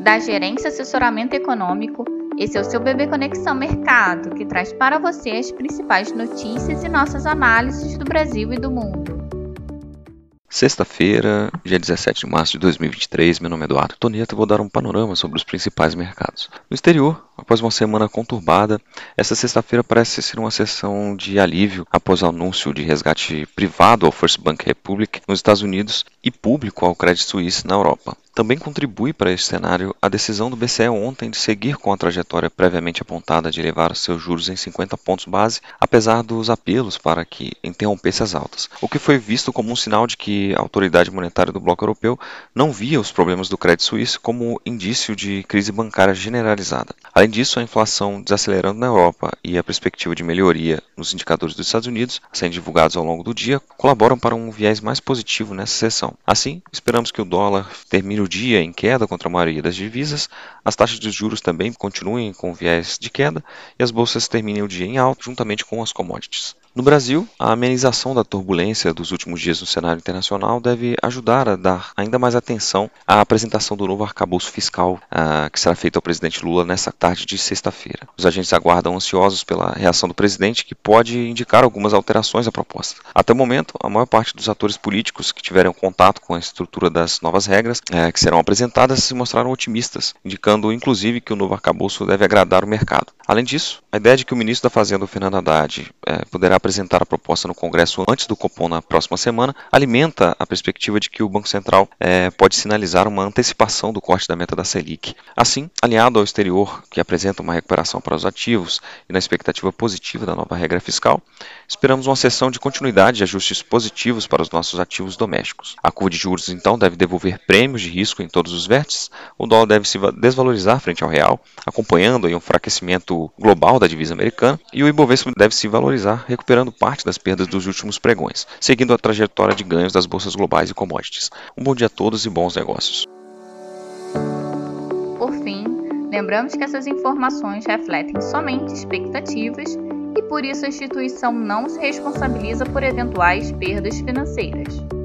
da Gerência Assessoramento Econômico. Esse é o seu Bebê Conexão Mercado, que traz para você as principais notícias e nossas análises do Brasil e do mundo. Sexta-feira, dia 17 de março de 2023, meu nome é Eduardo Toneto e vou dar um panorama sobre os principais mercados. No exterior, após uma semana conturbada, esta sexta-feira parece ser uma sessão de alívio após o anúncio de resgate privado ao First Bank Republic nos Estados Unidos e público ao Credit Suisse na Europa. Também contribui para esse cenário a decisão do BCE ontem de seguir com a trajetória previamente apontada de elevar seus juros em 50 pontos base, apesar dos apelos para que interrompesse as altas, o que foi visto como um sinal de que a autoridade monetária do bloco europeu não via os problemas do crédito suíço como indício de crise bancária generalizada. Além disso, a inflação desacelerando na Europa e a perspectiva de melhoria nos indicadores dos Estados Unidos, sendo divulgados ao longo do dia, colaboram para um viés mais positivo nessa sessão. Assim, esperamos que o dólar termine o dia em queda contra a maioria das divisas, as taxas de juros também continuem com viés de queda e as bolsas terminem o dia em alta juntamente com as commodities. No Brasil, a amenização da turbulência dos últimos dias no cenário internacional deve ajudar a dar ainda mais atenção à apresentação do novo arcabouço fiscal uh, que será feito ao presidente Lula nesta tarde de sexta-feira. Os agentes aguardam ansiosos pela reação do presidente, que pode indicar algumas alterações à proposta. Até o momento, a maior parte dos atores políticos que tiveram contato com a estrutura das novas regras uh, que serão apresentadas se mostraram otimistas, indicando inclusive que o novo arcabouço deve agradar o mercado. Além disso, a ideia de que o ministro da Fazenda, Fernando Haddad, uh, poderá apresentar a proposta no Congresso antes do Copom na próxima semana, alimenta a perspectiva de que o Banco Central é, pode sinalizar uma antecipação do corte da meta da Selic. Assim, alinhado ao exterior, que apresenta uma recuperação para os ativos e na expectativa positiva da nova regra fiscal, esperamos uma sessão de continuidade de ajustes positivos para os nossos ativos domésticos. A curva de juros, então, deve devolver prêmios de risco em todos os vértices, o dólar deve se desvalorizar frente ao real, acompanhando um enfraquecimento global da divisa americana, e o Ibovespa deve se valorizar, recuperando parte das perdas dos últimos pregões, seguindo a trajetória de ganhos das bolsas globais e commodities. Um bom dia a todos e bons negócios. Por fim, lembramos que essas informações refletem somente expectativas e por isso a instituição não se responsabiliza por eventuais perdas financeiras.